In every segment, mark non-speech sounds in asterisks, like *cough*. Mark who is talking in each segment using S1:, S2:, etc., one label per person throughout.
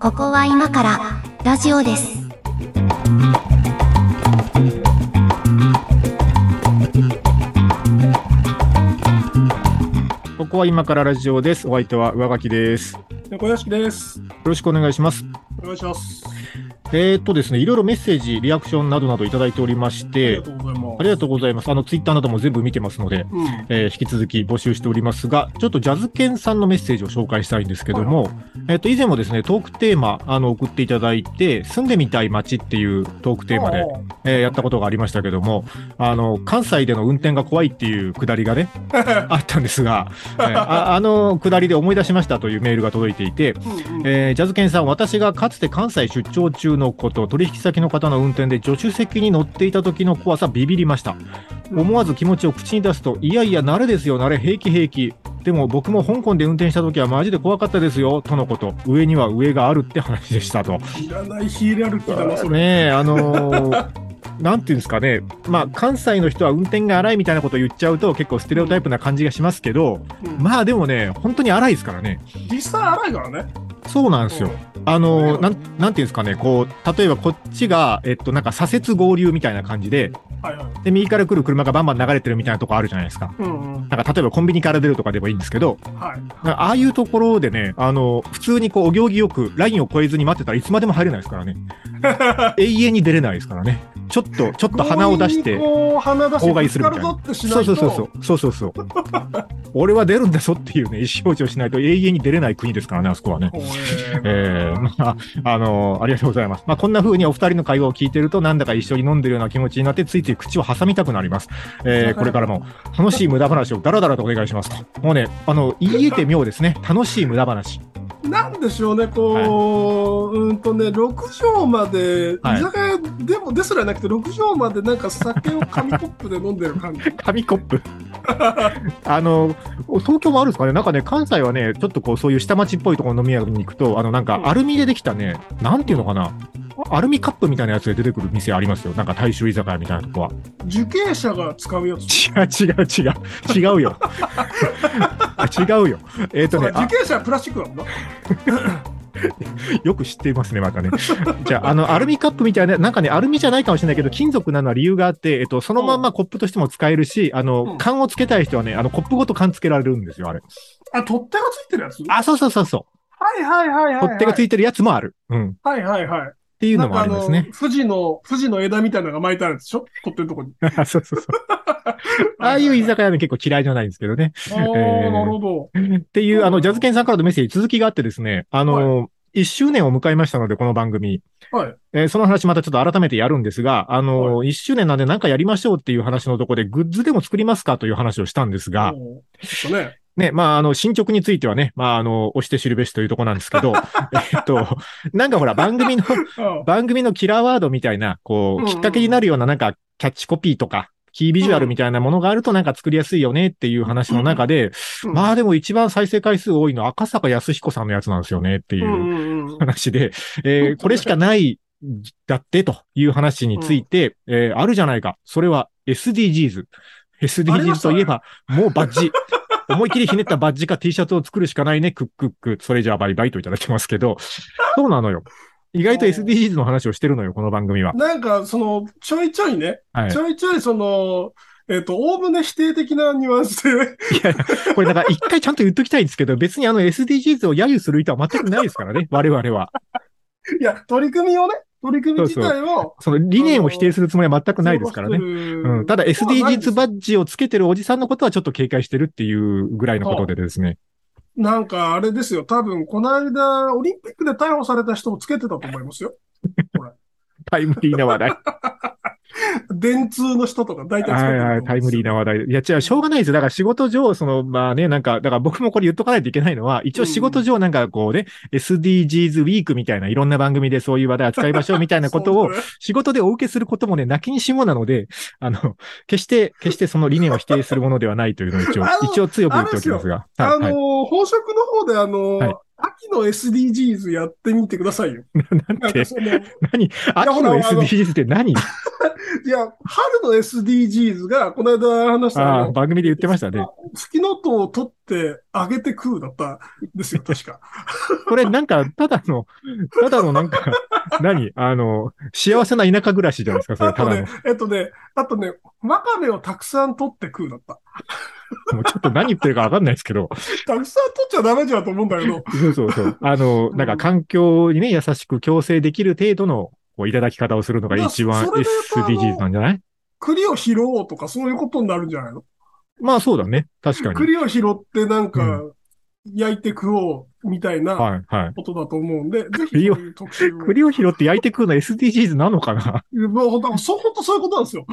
S1: ここは今からラジオです。
S2: ここは今からラジオです。お相手は上書きです。よ
S3: 猫屋敷です。
S2: ろしくお願いします。
S3: お願いします。
S2: えーっとですね、いろいろメッセージ、リアクションなどなどいただいておりまし
S3: あり
S2: て
S3: が、とうございます。
S2: ありがとうございます。あの、ツイッターなども全部見てますので、
S3: うん。
S2: えー引き続き募集しておりますが、ちょっとジャズケンさんのメッセージを紹介したいんですけども、えっ、と、以前もですね、トークテーマ、あの、送っていただいて、住んでみたい街っていうトークテーマで、えーやったことがありましたけども、あの、関西での運転が怖いっていうくだりがね、*laughs* あったんですが、えーああのくだりで思い出しましたというメールが届いていて、
S3: うんうん
S2: えージャズケンさん、私がかつて関西出張中のこと、取引先の方の運転で助手席に乗っていた時の怖さ、ビビりました。思わず気持ちを口に出すと、いやいや、慣れですよ、慣れ、平気平気。でも僕も香港で運転した時はマジで怖かったですよ、とのこと。上には上があるって話でしたと。
S3: いらないヒール歩きだな、それ。
S2: ねえ、あのーなんていうんですかね、まあ、関西の人は運転が荒いみたいなことを言っちゃうと結構ステレオタイプな感じがしますけど、
S3: うん
S2: まあでもね、本当に荒いですからね。
S3: 実際荒いからね。
S2: そうなんですよ。あのーなん、なんていうんですかね、こう、例えばこっちが、えっと、なんか左折合流みたいな感じで、
S3: はいはい。
S2: で、右から来る車がバンバン流れてるみたいなとこあるじゃないですか。
S3: うんうん。
S2: なんか例えばコンビニから出るとかでもいいんですけど、
S3: はい。
S2: ああいうところでね、あの、普通にこう、お行儀よくラインを越えずに待ってたらいつまでも入れないですからね。*laughs* 永遠に出れないですからね。ちょっと、ちょっと鼻を出して、
S3: 鼻出して
S2: 妨害するみたいなそう。そうそうそう、そうそうそう。*laughs* 俺は出るんだぞっていうね、意思表示をしないと永遠に出れない国ですからね、あそこはね。
S3: ほえ
S2: えー、まあ、あのありがとうございます。まあ、こんな風にお二人の会話を聞いてると、なんだか一緒に飲んでるような気持ちになって、ついつい口を挟みたくなります。えー、これからも楽しい無駄話をダラダラとお願いしますと。もうね、あの、言い得て妙ですね。楽しい無駄話。
S3: なんでしょうね、こう、うんとね、6畳まで、
S2: はい
S3: 居酒屋でもですらなくて、6畳までなんか酒を紙コップで飲んでる感じ。*laughs*
S2: 紙コップ？*laughs* あの、東京もあるんですかね？なんかね、関西はね、ちょっとこう、そういう下町っぽいところの飲み屋に行くと、あの、なんか、アルミでできたね、なんていうのかな？アルミカップみたいなやつで出てくる店ありますよ。なんか大衆居酒屋みたいなとこは。
S3: 受刑者が使うやつ。
S2: 違う違う違う。違うよ。違うよ。えっ、とね
S3: 受刑者はプラスチックなんだ。
S2: あ、よく知っていますね、またね。じゃあ、あの、アルミカップみたいな、なんかね、アルミじゃないかもしれないけど、金属なのは理由があって、えっと、そのまんまコップとしても使えるし、あ
S3: う
S2: の
S3: ん、
S2: 缶をつけたい人はね、あの、コップごと缶つけられるんですよ、あれ。
S3: あ、取っ手がついてるやつ？
S2: あ、そうそうそうそ
S3: はいはいはいはい、
S2: う。
S3: はい。
S2: 取っ手がついてるやつもある。うん。っ
S3: はいはいはい。
S2: ていうのもありますね
S3: 富士の、富士の枝みたいなのが巻いてあるんでしょ？取ってるとこに。*laughs*
S2: そうそうそう。*laughs* ああいう居酒屋ね、結構嫌いじゃないんですけどね。
S3: ああ、
S2: えー
S3: なるほど。
S2: っていう、あの、ジャズケンさんからのメッセージ続きがあってですね、あの、1周年を迎えましたので、この番組。
S3: はい。
S2: えーその話またちょっと改めてやるんですが、あの、1周年なんで何かやりましょうっていう話のところで、グッズでも作りますかという話をしたんですが、
S3: おーちょっとね。
S2: ね、まあ、あの、進捗についてはね、まあ、あの、押して知るべしというところなんですけど、*laughs* えっと、なんかほら、番組の、
S3: あ *laughs*
S2: 番組のキラーワードみたいな、こう、
S3: うんうん
S2: きっかけになるようななんか、キャッチコピーとか、キービジュアルみたいなものがあるとなんか作りやすいよねっていう話の中で、
S3: うん
S2: まあでも一番再生回数多いのは赤坂康彦さんのやつなんですよねっていうう。
S3: んうんうん。
S2: 話で、えーこれしかないだってという話について、えーあるじゃないか。それは SDGs。SDGs といえば、もうバッジ。*laughs* 思い切りひねったバッジか T シャツを作るしかないね。クックック。それじゃあバイバイといただきますけど、そうなのよ。意外と SDGs の話をしてるのよ、この番組は。
S3: なんか、その、ちょいちょいね、
S2: はい
S3: ち。ょいちょいその、えっ、と、おおむね否定的なニュアンスで、
S2: いや、これだから一回ちゃんと言っときたいんですけど、別にあの SDGs を揶揄する意図は全くないですからね。我々は。
S3: いや、取り組みをね、取り組み自体を、
S2: その理念を否定するつもりは全くないですからね。
S3: ね
S2: うん、ただ SDGs バッジをつけてるおじさんのことはちょっと警戒してるっていうぐらいのことでですね。
S3: なんかあれですよ、多分この間、オリンピックで逮捕された人もつけてたと思いますよ。*laughs*
S2: タイムリーな話題。*laughs*
S3: 電通の人とか大体
S2: はい
S3: る
S2: はい、タイムリーな話題。いや、違う、しょうがないですよ。だから仕事上、その、まあね、なんか、だから僕もこれ言っとかないといけないのは、一応仕事上なんかこうね、SDGs ウィークみたいないろんな番組でそういう話題扱いましょう *laughs* みたいなことを仕事でお受けすることもね、泣きにしもなので、あの、決して、決してその理念を否定するものではないというのを一応一応強く言っておきますが。はい、
S3: あの
S2: はい。
S3: ー、本職の方であのー
S2: はい
S3: あ秋の SDGs やってみてくださいよ。*laughs*
S2: なんて？何？秋の SDGs って何？*laughs*
S3: や、春の SDGs が、この間話した
S2: 番組で言ってましたね。
S3: フキノトウを取ってあげて食うだったんですよ、確か。
S2: これなんか、ただの、ただのなんか、*laughs* 何？あの、幸せな田舎暮らしじゃないですか、それ、
S3: あと
S2: ただの
S3: ね。、えっとね、あとね、ワカメをたくさん取って食うだった。
S2: もうちょっと何言ってるかわかんないですけど。*laughs*
S3: たくさん取っちゃダメじゃんと思うんだけど、
S2: そうそうそう。あの、なんか環境にね、優しく共生できる程度の、こう、いただき方をするのが一番
S3: いやそれで言うと
S2: SDGs なんじゃない？
S3: 栗を拾おうとかそういうことになるんじゃないの？
S2: まあそうだね。確かに。
S3: 栗を拾ってなん
S2: う
S3: か、焼いて食おうみたいな
S2: はい、はい。
S3: ことだと思うんで、ぜひそういう特集を。
S2: 栗を拾って焼いて食うの SDGs なのかな？
S3: もう本当、そう、本当そういうことなんですよ。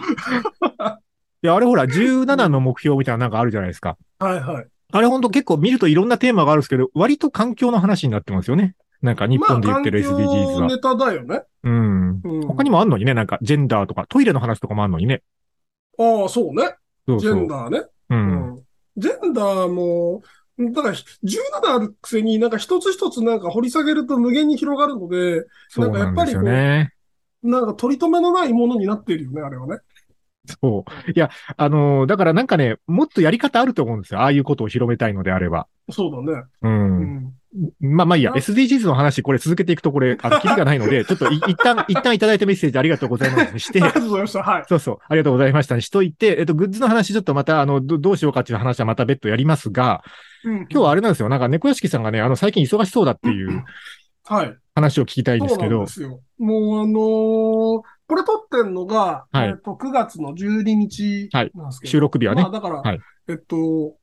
S2: いや、あれほら、17の目標みたいなのなんかあるじゃないですか。
S3: はいはい。
S2: あれほんと結構見るといろんなテーマがあるんですけど、割と環境の話になってますよね。なんか日本で言ってる SDGs
S3: まあ、環境
S2: は。
S3: ネタだよね。
S2: うん。
S3: うん、
S2: 他にもあんのにね、なんかジェンダーとか、トイレの話とかもあんのにね。
S3: ああ、そうね。ジ
S2: そうそう。
S3: ェンダーね。
S2: う。
S3: うんん。ジェンダーも、だから、17あるくせになんか一つ一つなんか掘り下げると無限に広がるので、
S2: そうなんですよね。
S3: なんか取り留めのないものになっているよね、あれはね。
S2: そう。いや、あのーだからなんかね、もっとやり方あると思うんですよ。ああいうことを広めたいのであれば。
S3: そうだね。
S2: う。
S3: うんん。
S2: まあまあいいや、
S3: な
S2: SDGs の話、これ続けていくとこれ、あの、*laughs* キリがないので、ちょっとい一旦、一旦いただいたメッセージありがとうございますにして *laughs*
S3: あり、がとうございました。はい。
S2: そうそう、ありがとうございましたにしといて、えっと、グッズの話ちょっとまた、あの、どどうしようかっていう話はまた別途やりますが、
S3: うん、
S2: 今日はあれなんですよ。なんか猫屋敷さんがね、あの、最近忙しそうだっていう
S3: はい。
S2: 話を聞きたいんですけど
S3: そうなんで、すよ。もうあのーこれ撮ってんのが、
S2: はい
S3: えっと、9月の12日なんですけど。
S2: 収録日はね
S3: まあ、。だから、
S2: はい
S3: えっと、し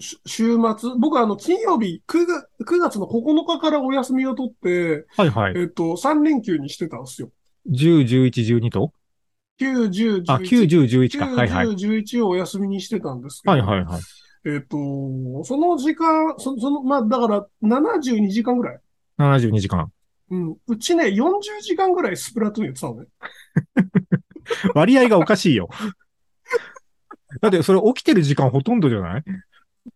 S3: 週末、僕はあの、金曜日9月、9月の9日からお休みを取って、
S2: はいはい。
S3: えっと、3連休にしてたんですよ。
S2: 10、11、12と
S3: ？9、10、11。
S2: あ、9、10、11か。
S3: 9、
S2: はいはい。
S3: 10、11をお休みにしてたんですけど。
S2: はいはいはい。
S3: えっと、その時間、そその、まあ、だから、72時間ぐらい。
S2: 72時間。
S3: うん。うちね、40時間ぐらいスプラトゥーンやってたのね。*laughs*
S2: 割合がおかしいよ。だって、それ起きてる時間ほとんどじゃない？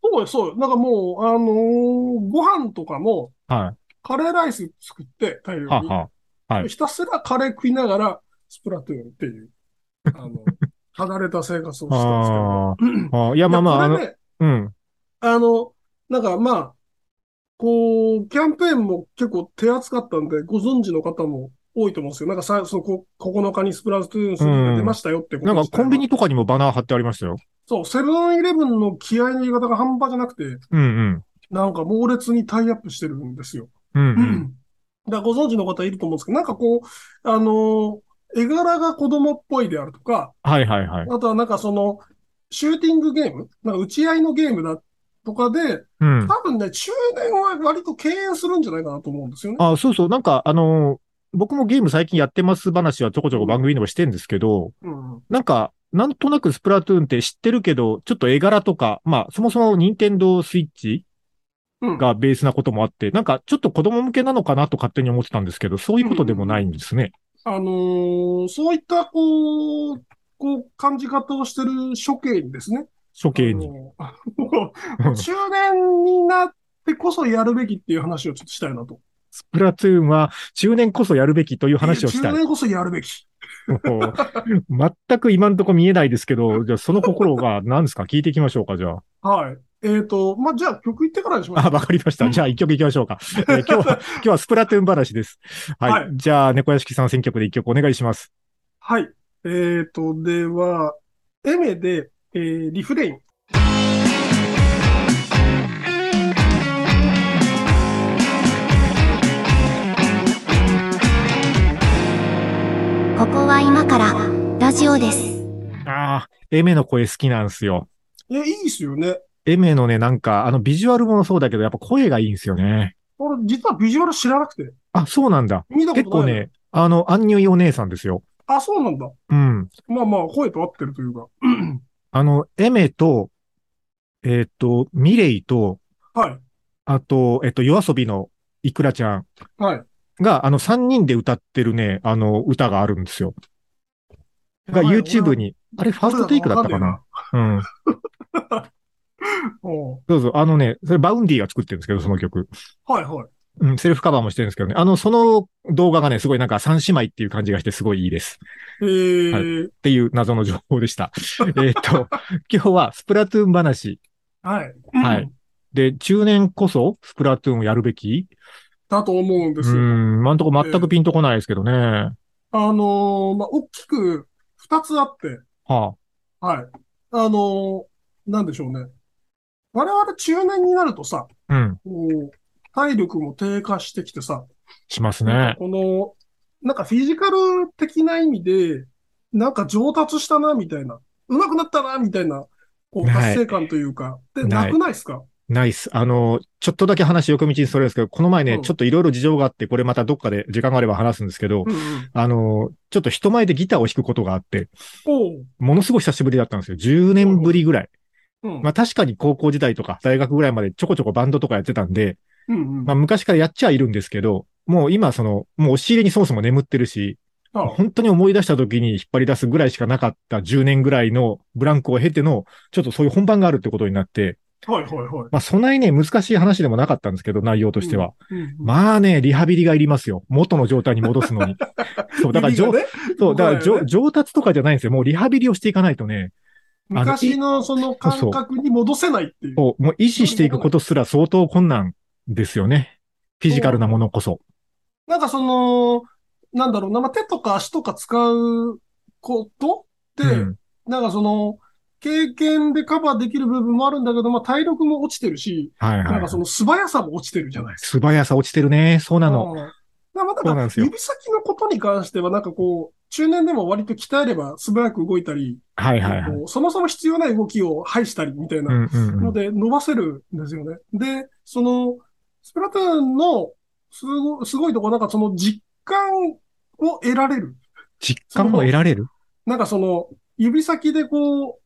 S3: そうよ、そうよ。なんかもう、あのーご飯とかも、
S2: は
S3: カレーライス作って、大量
S2: い。は
S3: に。
S2: は。はい
S3: ひたすらカレー食いながら、スプラトゥーンっていう、あの、*laughs* 離れた生活をしてたんですけど。
S2: ああー。いや、まあまあ、あ
S3: これ、ね、
S2: うん。
S3: あの、なんかまあ、こう、キャンペーンも結構手厚かったんで、ご存知の方も多いと思うんですよ。なんかさ、そのこ9日にスプラトゥーン3が出ましたよってこと
S2: なんか
S3: 自体は
S2: コンビニとかにもバナー貼ってありましたよ。
S3: そう、セブンイレブンの気合の入れ方が半端じゃなくて、
S2: うんうん。
S3: なんか猛烈にタイアップしてるんですよ。
S2: うんう。
S3: うんん。だご存知の方いると思うんですけど、なんかこう、あのー絵柄が子供っぽいであるとか、
S2: はいはいはい。
S3: あとはなんかその、シューティングゲームなんか打ち合いのゲームだとかで、
S2: うん。
S3: 多分ね、中年は割と敬遠するんじゃないかなと思うんですよね。
S2: あ、そうそう。なんか、あのー僕もゲーム最近やってます話はちょこちょこ番組でもしてんですけど、
S3: うん。
S2: なんか、なんとなくスプラトゥーンって知ってるけど、ちょっと絵柄とか、まあ、そもそも任天堂スイッチ
S3: うん。
S2: がベースなこともあって、なんかちょっと子供向けなのかなと勝手に思ってたんですけど、そういうことでもないんですね。
S3: あのーそういった、こう、こう、感じ方をしてる処刑にですね。
S2: 処刑に。*laughs*
S3: 中年になってこそやるべきっていう話をちょっとしたいなと。
S2: スプラトゥーンは中年こそやるべきという話をしたい
S3: 中。年こそやるべき。
S2: 全く今んとこ見えないですけど、じゃあその心が何ですか？聞いていきましょうか、じゃあ。
S3: はい。えっ、と、まあ、じゃあ曲行ってからにしましょ
S2: あ、
S3: う。
S2: わかりました。じゃあ一曲行きましょうか。えー今日は、*laughs* 今日はスプラトゥーン話です。はい。
S3: はい
S2: じゃあ、猫屋敷さん選曲で一曲お願いします。
S3: はい。えっ、と、では、エメで、えーリフレイン。
S1: ここは今からラジオです。
S2: ああ、エメの声好きなんですよ。
S3: いや、いいっすよね。
S2: エメのね、なんか、あの、ビジュアルもそうだけど、やっぱ声がいいんですよね。
S3: 俺、実はビジュアル知らなくて。
S2: あ、そうなんだ。
S3: 見たことない。
S2: 結構ね、あの、アンニュイお姉さんですよ。
S3: あ、そうなんだ。
S2: うん。
S3: まあまあ、声と合ってるというか。*clears throat*
S2: あの、エメと、えっ、と、ミレイと、
S3: はい。
S2: あと、えっ、と、夜遊びのイクラちゃん
S3: はい。
S2: が、あの、3人で歌ってるね、あの、歌があるんですよ。が YouTube に、あれ、ファーストテイクだったかな？うん。*laughs* そうそう、あのね、それ Vaundy が作ってるんですけど、その曲。
S3: はいはい。
S2: うん、セルフカバーもしてるんですけどね。あの、その動画がね、すごいなんか三姉妹っていう感じがしてすごいいいです。
S3: えー、
S2: っていう謎の情報でした。*laughs* えっと、今日はスプラトゥーン話。
S3: はい。
S2: はい。で、中年こそスプラトゥーンをやるべき
S3: だと思うんですよ。
S2: ん、今んとこ全くピンとこないですけどね。は
S3: あのーまあ、大きく二つあって、
S2: あ、
S3: はい。あのーなんでしょうね。我々中年になるとさ、
S2: うん、
S3: こう体力も低下してきてさ、
S2: しますね。
S3: この、なんかフィジカル的な意味で、なんか上達したな、みたいな。上手くなったな、みたいな、こう、達成感というか。で、
S2: な
S3: くないですか？
S2: ナイス。あの、ちょっとだけ話横道にそれるんですけど、この前ね、
S3: うん
S2: ちょっといろいろ事情があって、これまたどっかで時間があれば話すんですけど、
S3: うんうん。
S2: あの、ちょっと人前でギターを弾くことがあって。ものすごい久しぶりだったんですよ。10年ぶりぐらい。
S3: うん。
S2: まあ確かに高校時代とか大学ぐらいまでちょこちょこバンドとかやってたんで、
S3: うんうん。
S2: まあ昔からやっちゃいるんですけど、もう今その、もう押し入れにそもそも眠ってるし、
S3: あ
S2: 本当に思い出した時に引っ張り出すぐらいしかなかった10年ぐらいのブランクを経ての、ちょっとそういう本番があるってことになって、
S3: はいはいはい。
S2: まあそんなにね、難しい話でもなかったんですけど、内容としては。
S3: うん。うん
S2: まあね、リハビリがいりますよ。元の状態に戻すのに。*laughs* そう、だから
S3: ね
S2: そう、だから
S3: ね
S2: 上上達とかじゃないんですよ。もうリハビリをしていかないとね、
S3: 昔のその感覚に戻せないっていう。
S2: こうもう維持していくことすら相当困難ですよね。フィジカルなものこそ。
S3: なんかその、なんだろうな、まあ、手とか足とか使うことって、
S2: うん
S3: なんかその、経験でカバーできる部分もあるんだけど、まあ、体力も落ちてるし、
S2: はいはい
S3: なんかその素早さも落ちてるじゃないですか。
S2: 素早さ落ちてるね。そうなの。
S3: うんだから指先のことに関しては、なんかこう、中年でも割と鍛えれば素早く動いたり、
S2: はいはいはい。
S3: そもそも必要ない動きを排したりみたいな。ので伸ばせるんですよね。で、その、スプラトゥーンのすごすごいところ、なんかその実感を得られる。
S2: 実感も得られる？
S3: なんかその、指先でこう、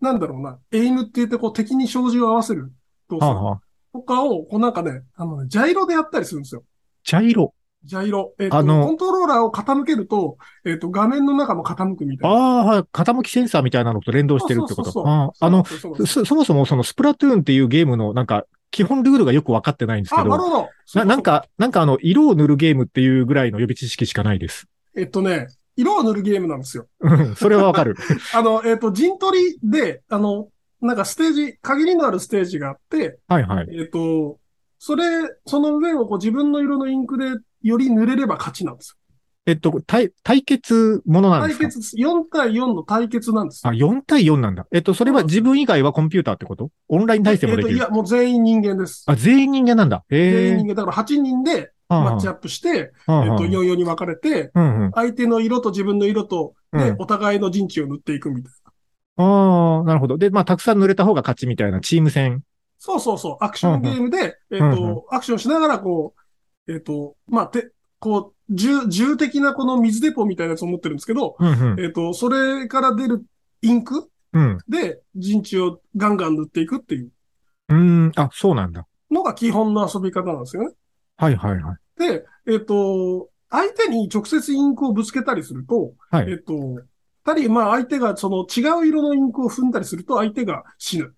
S3: なんだろうな、エイムって言ってこう敵に照準を合わせる動作
S2: はあはあ。
S3: とかを、こうなんかね、あのね、ジャイロでやったりするんですよ。
S2: ジャイロ。
S3: ジャイロ。えっ、と、
S2: あの
S3: コントローラーを傾けると、えっ、と、画面の中も傾くみたいな。
S2: ああ、はい。傾きセンサーみたいなのと連動してるってことあの、
S3: そうそ
S2: もそもそのスプラトゥーンっていうゲームのなんか、基本ルールがよくわかってないんですけ
S3: あ、なる
S2: ど、
S3: ほど。
S2: ななんか、なんかあの、色を塗るゲームっていうぐらいの予備知識しかないです。
S3: えっとね、色を塗るゲームなんですよ。
S2: うん、それはわかる。*laughs*
S3: あの、えっ、と、陣取りで、あの、なんかステージ、限りのあるステージがあって、
S2: はいはい。
S3: えっ、と、それ、その上をこう自分の色のインクでより塗れれば勝ちなんです
S2: えっと、対、対決もの
S3: よ。
S2: なんですか？
S3: 対決です、4対4の対決なんです
S2: あ、
S3: よ。
S2: 4対4なんだ。えっと、それは自分以外はコンピューターってこと？オンライン対戦もできる？
S3: えっといや、もう全員人間です。
S2: あ、全員人間なんだ。
S3: 全
S2: ええ
S3: 員人間。だから8人でマッチアップして、えっと、4、4に分かれて。相手の色と自分の色と、で、
S2: うん
S3: お互いの陣地を塗っていくみたいな。
S2: ああ、なるほど。で、まあ、たくさん塗れた方が勝ちみたいなチーム戦。
S3: そうそうそう、アクションゲームで、えっと、アクションしながら、こう、えっと、まあ、て、こう、銃、銃的なこの水デポみたいなやつを持ってるんですけど。えっと、それから出るインク
S2: うん。
S3: で陣地をガンガン塗っていくっていう
S2: うーん。あ、そうなんだ。
S3: のが基本の遊び方なんですよね。
S2: はいはいはい。
S3: で、えっと、相手に直接インクをぶつけたりすると、
S2: はい
S3: えっと、たり、まあ相手がその違う色のインクを踏んだりすると相手が死ぬ。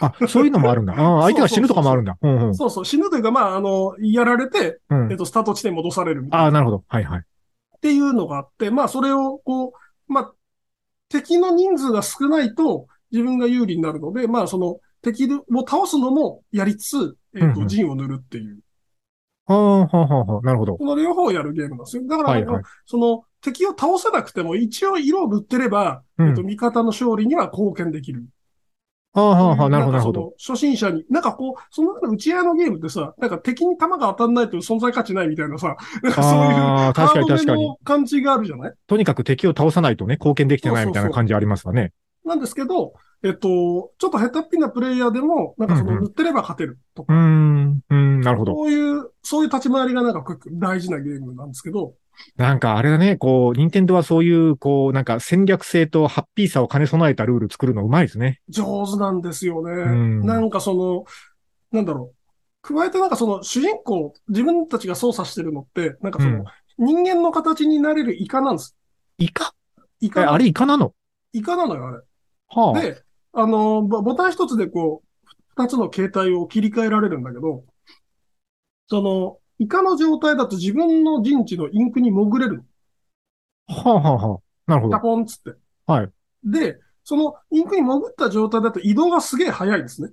S2: あ、そういうのもあるんだ。ああ、*laughs* 相手が死ぬとかもあるんだ。うんうん。
S3: そうそう、死ぬというか、まあ、あの、やられて、
S2: うん
S3: えっと、スタート地点に戻されるみたいな。
S2: ああ、なるほど。はいはい。
S3: っていうのがあって、まあ、それを、こう、まあ、敵の人数が少ないと自分が有利になるので、まあ、その、敵を倒すのもやりつつ、えっ、と、
S2: うんうん
S3: 陣を塗るっていう、
S2: はあ、はあ、はあ、はあ。なるほど。
S3: この両方をやるゲームなんですよ。だから、
S2: はいはい。
S3: その、敵を倒せなくても、一応色を塗ってれば、
S2: うん
S3: えっと、味方の勝利には貢献できる。
S2: はあ、はあ、はあ。なるほど、なるほど。
S3: 初心者に、なんかこう、その打ち合いのゲームってさ、なんか敵に弾が当たんないと存在価値ないみたいなさ、なんかそういう、
S2: 確かに確かに。
S3: 感じがあるじゃない？
S2: とにかく敵を倒さないとね、貢献できてないみたいな感じありますわね。
S3: なんですけど、えっと、ちょっと下手っぴなプレイヤーでも、なんかその塗ってれば勝てるとか、
S2: ん、うーん、なるほど。
S3: そういう、そういう立ち回りがなんか大事なゲームなんですけど、
S2: なんかあれだね、こう、任天堂はそういう、こう、なんか戦略性とハッピーさを兼ね備えたルール作るのうまいですね。
S3: 上手なんですよね。
S2: ん
S3: なんかその、なんだろう。加えてなんかその主人公、自分たちが操作してるのって、なんかその、人間の形になれるイカなんです。
S2: イカ？え、
S3: イカな
S2: あれイカなの？
S3: イカなのよ、あれ。
S2: はあ。
S3: で、あの、ボボタン一つでこう、二つの形態を切り替えられるんだけど、その、イカの状態だと自分の陣地のインクに潜れる。
S2: はあ、はあはあ、なるほ
S3: タ
S2: ど。
S3: ポンっつって。
S2: はい。
S3: で、そのインクに潜った状態だと移動がすげえ速いですね。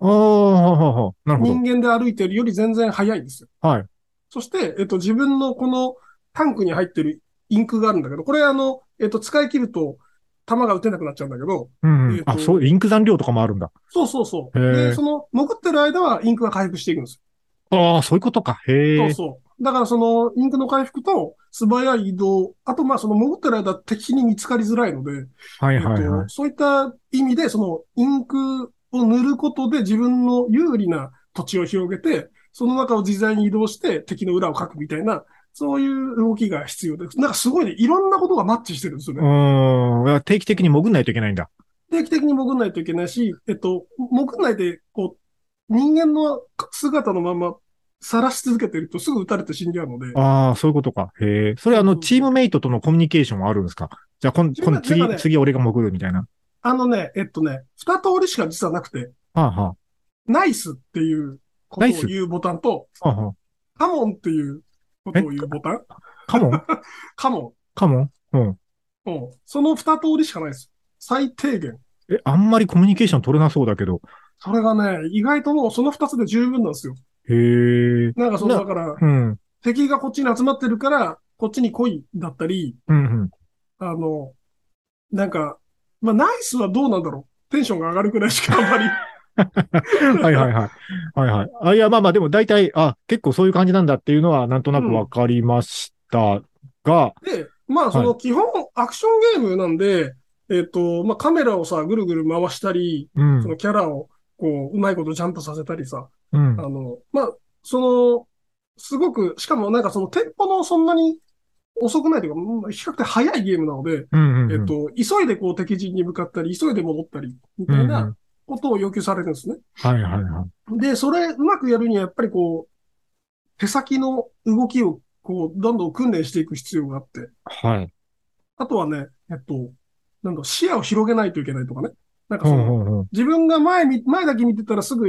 S2: ああ、はあ、はあはあ、なるほ
S3: 人間で歩いてるより全然速いですよ。
S2: ど。はい。
S3: そして、えっと、自分のこのタンクに入ってるインクがあるんだけど、これあの、えっと、使い切ると弾が撃てなくなっちゃうんだけど、
S2: うん、う
S3: えー。
S2: あ、そう、インク残量とかもあるんだ。
S3: そうそうそう。で、その、潜ってる間はインクが回復していくんです
S2: ああ、そういうことか。へ
S3: よ。
S2: え。
S3: そうそう。だからその、インクの回復と素早い移動、あとまあその潜ってる間敵に見つかりづらいので、
S2: はいはいはい
S3: と、。そういった意味で、その、インクを塗ることで自分の有利な土地を広げて、その中を自在に移動して敵の裏をかくみたいな、そういう動きが必要で、なんかすごいね、いろんなことがマッチしてるんですよ
S2: う
S3: ね。
S2: ーん。定期的に潜んないといけないんだ。
S3: 定期的に潜んないといけないし、えっと、潜んないで、こう、人間の姿のまま晒し続けてるとすぐ撃たれて死んじゃうので、
S2: ああ、そういうことか。へえ。それあの、チームメイトとのコミュニケーションはあるんですか？じゃあ、今、今、次
S3: なんか、ね
S2: 次俺が潜るみたいな。
S3: あのね、えっとね、二通りしか実はなくて、
S2: はあ、は
S3: ナイスっていうことを
S2: ナイス
S3: 言うボタンと、
S2: あ、はあ、はあ。
S3: カモンっていうことを言うボタン？
S2: カモン？*laughs*
S3: カモ
S2: カモン？うん。
S3: ン。うん。その二通りしかないです。最低限。
S2: え、あんまりコミュニケーション取れなそうだけど。
S3: それがね、意外ともうその二つで十分なんですよ。
S2: へえ。
S3: なんかその、
S2: な
S3: だから、
S2: うん。
S3: 敵がこっちに集まってるから、こっちに来いだったり、
S2: うん、うん。
S3: あの、なんか、まあ、ナイスはどうなんだろう。テンションが上がるくらいしかあんまり。
S2: はいはいはい。はいはい。あ、いや、まあまあ、でも大体、あ、結構そういう感じなんだっていうのは、なんとなくわかりましたが、
S3: で、まあ、その基本、アクションゲームなんで、えっ、と、まあ、カメラをさ、ぐるぐる回したり、
S2: うん
S3: そ。のキャラを、こう、うまいことジャンプさせたりさ、
S2: うん。
S3: あの、まあ、その、すごく、しかもなんかそのテンポのそんなに遅くないというか、うん比較的早いゲームなので、
S2: うん。うん
S3: えっ、と、急いでこう敵陣に向かったり、急いで戻ったり、みたい
S2: うんう
S3: なんことを要求されるんですね。
S2: はいはいはい。
S3: で、それ、うまくやるには、やっぱりこう、手先の動きを、こう、どんどん訓練していく必要があって、
S2: はい。
S3: あとはね、えっと、なんだ、視野を広げないといけないとかね。なんか
S2: う
S3: その、
S2: んうんうん。
S3: 自分が前み、前だけ見てたらすぐ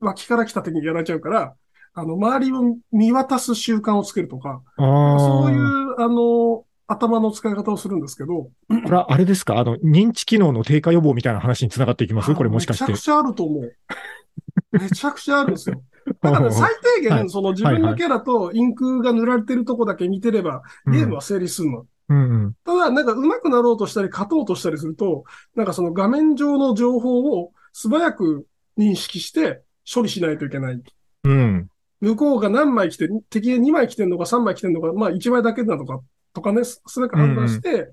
S3: 脇から来た敵にやられちゃうから、あの、周りを見渡す習慣をつけるとか。そういう、あの、頭の使い方をするんですけど、
S2: これはあれですか？あの、認知機能の低下予防みたいな話につながっていきます？これもしかして
S3: めちゃく。ちゃあると思う。めちゃくちゃあるんですよ。*laughs* だから最低限、
S2: はい
S3: その自分のキャラとインクが塗られてるとこだけ見てれば、ゲームは成立するの。
S2: うんうん。
S3: ただ、なんか上手くなろうとしたり、勝とうとしたりすると、なんかその画面上の情報を素早く認識して処理しないといけない。
S2: うん。
S3: 向こうが何枚来て、敵が2枚来てんのか3枚来てんのか、まあ1枚だけなのか、とかね、それか判断して、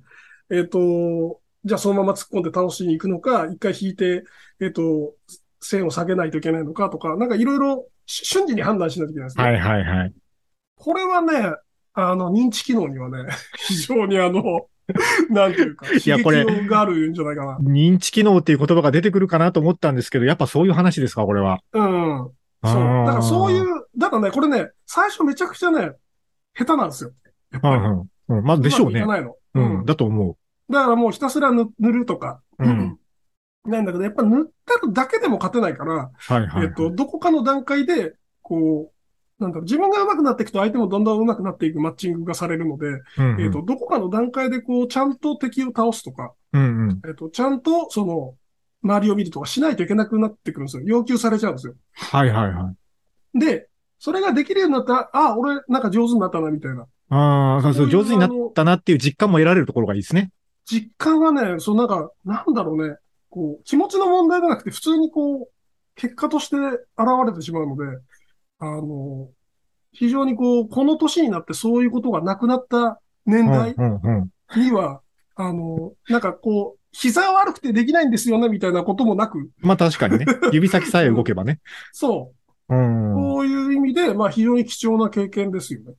S3: えっ、と、じゃあそのまま突っ込んで倒しに行くのか、一回引いて、えっ、と、線を下げないといけないのかとか、なんかいろいろし瞬時に判断しないといけないですね。
S2: はいはいはい。
S3: これはね、あの、認知機能にはね、*laughs* 非常にあの、なんていうか、刺激
S2: やこれ
S3: があるんじゃないかな。
S2: 認知機能っていう言葉が出てくるかなと思ったんですけど、やっぱそういう話ですかこれは。
S3: うん。そう。だからそういう、だからね、これね、最初めちゃくちゃね、下手なんですよ。やっぱり。
S2: うんうん。うん。まあでしょうね。う
S3: うん
S2: ん。だと思
S3: だからもうひたすら塗塗るとか、
S2: うん
S3: なんだけど、やっぱ塗ってるだけでも勝てないから、
S2: う。はいはい。
S3: えっと、どこかの段階で、こう、なんだろう、自分が上手くなっていくと相手もどんどん上手くなっていくマッチングがされるので、
S2: うんうん
S3: えっと、どこかの段階でこう、ちゃんと敵を倒すとか、
S2: うんうん。
S3: えっと、ちゃんとその、周りを見るとかしないといけなくなってくるんですよ。要求されちゃうんですよ。
S2: はいはいはい。
S3: で、それができるようになったら、あ、俺なんか上手になったな、みたいな。
S2: ああ、そう上手になったなっていう実感も得られるところがいいですね。
S3: 実感はね、そうなんか、なんだろうね、こう、気持ちの問題じゃなくて、普通にこう、結果として現れてしまうので、あの、非常にこう、この年になってそういうことがなくなった年代
S2: うんうんうん。
S3: には、あの、なんかこう、膝悪くてできないんですよね、みたいなこともなく、
S2: まあ確かにね。*laughs* 指先さえ動けばね。
S3: そうう、
S2: ん。
S3: こういう意味で、まあ非常に貴重な経験ですよね。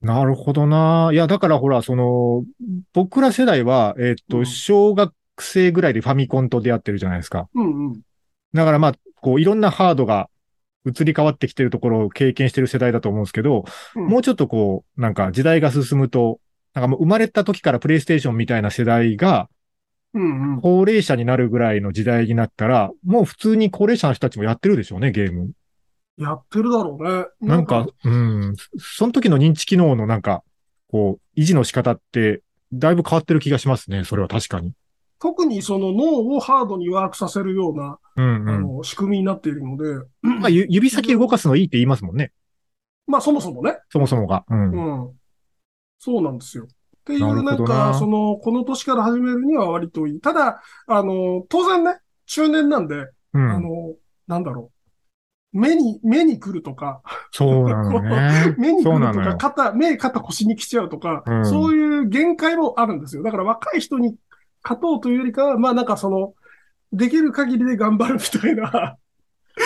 S2: なるほどな。いや、だからほら、その、僕ら世代は、えっと、
S3: うん
S2: 小学生ぐらいでファミコンと出会ってるじゃないですか。
S3: うんうん。
S2: だからまあ、こう、いろんなハードが移り変わってきてるところを経験してる世代だと思うんですけど、
S3: うん
S2: もうちょっとこう、なんか時代が進むと、なんかもう生まれた時からプレイステーションみたいな世代が、
S3: うんうん。
S2: 高齢者になるぐらいの時代になったら、もう普通に高齢者の人たちもやってるでしょうね、ゲーム。
S3: やってるだろうね。
S2: なんか、うん、その時の認知機能のなんか、こう、維持の仕方って、だいぶ変わってる気がしますね。それは確かに。
S3: 特にその脳をハードにワークさせるような、
S2: うんうん。
S3: あの、仕組みになっているので、
S2: まあ、ゆ指先動かすのいいって言いますもんね。
S3: まあそもそもね。
S2: そもそもが。うん。
S3: うん。そうなんですよ。っていう、なんか、その、この年から始めるには割といい。ただ、あの、当然ね、中年なんで、
S2: うん。
S3: あの、なんだろう。目に、目に来るとか、
S2: そうなのね。
S3: 目に来るとか。肩、目、肩、腰に来ちゃうとか、
S2: うん
S3: そういう限界もあるんですよ。だから若い人に勝とうというよりかは、まあなんかその、できる限りで頑張るみたいな、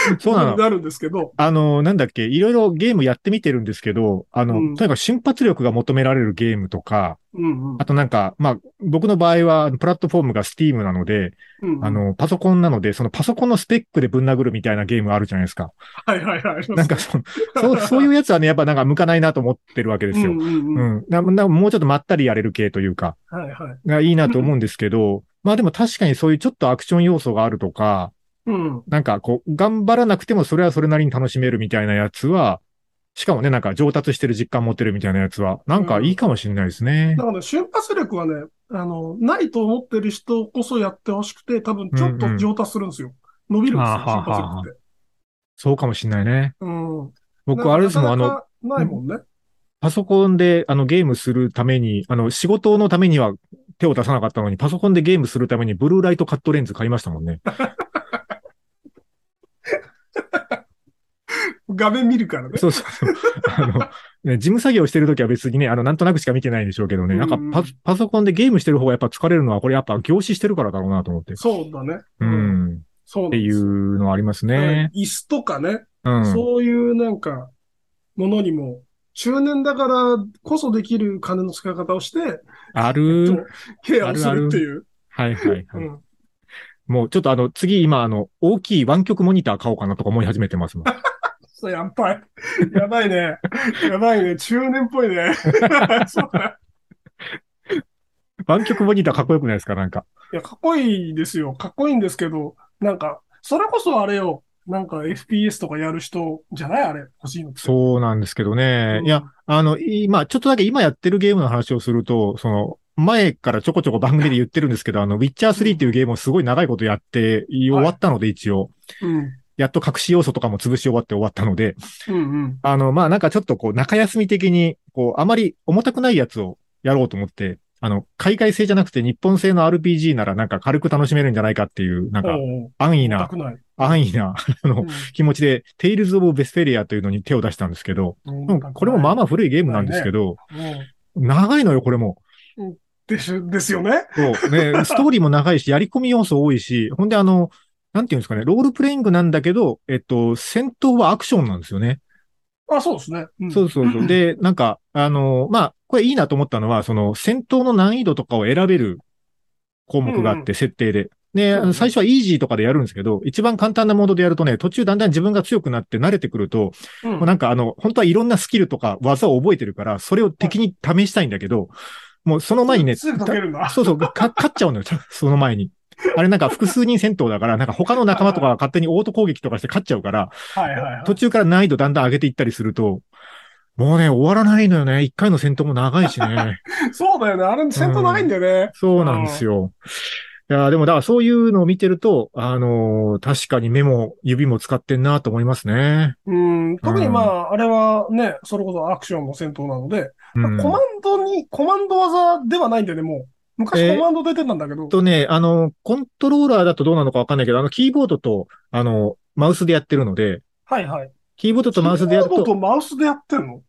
S3: *laughs*
S2: そうなの
S3: に。なるんですけど、
S2: あの、なんだっけ、いろいろゲームやってみてるんですけど、あの、
S3: うん
S2: とにかく瞬発力が求められるゲームとか、
S3: うんうん
S2: あとなんか、まあ、僕の場合は、プラットフォームが Steam なので、
S3: うんうん
S2: あの、パソコンなので、そのパソコンのスペックでぶん殴るみたいなゲームあるじゃないですか。
S3: はいはいはい。
S2: なんかそ、そう、そういうやつはね、やっぱなんか向かないなと思ってるわけですよ。
S3: うんうんうん
S2: うん。ななもうちょっとまったりやれる系というか、
S3: はいはい。
S2: がいいなと思うんですけど、まあでも確かにそういうちょっとアクション要素があるとか、
S3: うん。
S2: なんかこう、頑張らなくてもそれはそれなりに楽しめるみたいなやつは、しかもね、なんか上達してる実感持ってるみたいなやつは、なんかいいかもしれないですね
S3: だ。からね、瞬発力はね、あの、ないと思ってる人こそやってほしくて、多分ちょっと上達するんですよ。伸びるんですよ、瞬発力って。
S2: そうかもしれないね。
S3: うん。
S2: 僕、あれですもん、あの、
S3: ないもんね。
S2: パソコンであのゲームするために、あの、仕事のためには手を出さなかったのに、パソコンでゲームするためにブルーライトカットレンズ買いましたもんね。
S3: 画面見るからね。
S2: そうそうそう。あの、ね、事務作業してるときは別にね、あの、なんとなくしか見てないんでしょうけどね、なんかパパソコンでゲームしてる方がやっぱ疲れるのは、これやっぱ凝視してるからだろうなと思って。
S3: そうだね。
S2: う。ん。ってい
S3: そうなんです
S2: うのはありますね。
S3: 椅子とかね、
S2: うん。
S3: そういうなんか、ものにも、中年だからこそできる金の使い方をして、
S2: ある。
S3: ケアをするっていう。
S2: はいはいはい。
S3: うん。
S2: もうちょっとあの、次今あの、大きい湾曲モニター買おうかなとか思い始めてますもん。*laughs*
S3: やっぱり。*laughs* やばいね。やばいね。中年っぽいね。*laughs* そうだ。
S2: 湾曲モニターかっこよくないですか？なんか。
S3: いや、かっこいいですよ。かっこいいんですけど、なんか、それこそあれよ。なんか FPS とかやる人じゃない？あれ、欲しいの。
S2: そうなんですけどね。
S3: うん
S2: いや、あの、今、ちょっとだけ今やってるゲームの話をすると、その、前からちょこちょこ番組で言ってるんですけど、あの、ウィッチャー3っていうゲームをすごい長いことやって、終わったので一応、
S3: うん。
S2: やっと隠し要素とかも潰し終わって終わったので、
S3: うんうん。
S2: あの、まあ、なんかちょっとこう、中休み的に、こう、あまり重たくないやつをやろうと思って、あの、海外製じゃなくて日本製の RPG ならなんか軽く楽しめるんじゃないかっていう、なんか、安易な。安易な、あの、気持ちで、テイルズ・オブ・ヴェスペリアというのに手を出したんですけど、
S3: うん
S2: うんこれもまあまあ古いゲームなんですけど、
S3: うん
S2: 長いのよ、これも。
S3: でしですよね。
S2: そう。ね、ストーリーも長いし、やり込み要素多いし、ほんであの、なんていうんですかね、ロールプレイングなんだけど、えっと、戦闘はアクションなんですよね。
S3: あ、そうですね。ん
S2: そうそうそう。*laughs* で、なんか、あの、まあ、これいいなと思ったのは、その、戦闘の難易度とかを選べる項目があって、設定で。で、最初はイージーとかでやるんですけど、一番簡単なモードでやるとね、途中だんだん自分が強くなって慣れてくると、
S3: うん
S2: もうなんかあの、本当はいろんなスキルとか技を覚えてるから、それを敵に試したいんだけど、もうその前にね。そうそう、か勝っちゃうのよ、その前に。あれなんか複数人戦闘だから、なんか他の仲間とかが勝手にオート攻撃とかして勝っちゃうから、
S3: はいはいはい。
S2: 途中から難易度だんだん上げていったりすると、もうね、終わらないのよね。一回の戦闘も長いしね。*laughs*
S3: そうだよね。あれ戦闘長いんだよね。
S2: そうなんですよ。いや、でもだからそういうのを見てると、あのー確かに目も指も使ってんなと思いますね。
S3: うん。特にまあ、あれはね、それこそアクションの戦闘なので、
S2: うん。
S3: コマンドに、コマンド技ではないんだよね、もう。昔
S2: えー
S3: コマンド出てたんだけど。
S2: とね、あの、コントローラーだとどうなのかわかんないけど、あの、キーボードと、あの、マウスでやってるので、
S3: はいはい。
S2: キーボードとマウスでやると
S3: キーボード、とマウスでやってんの？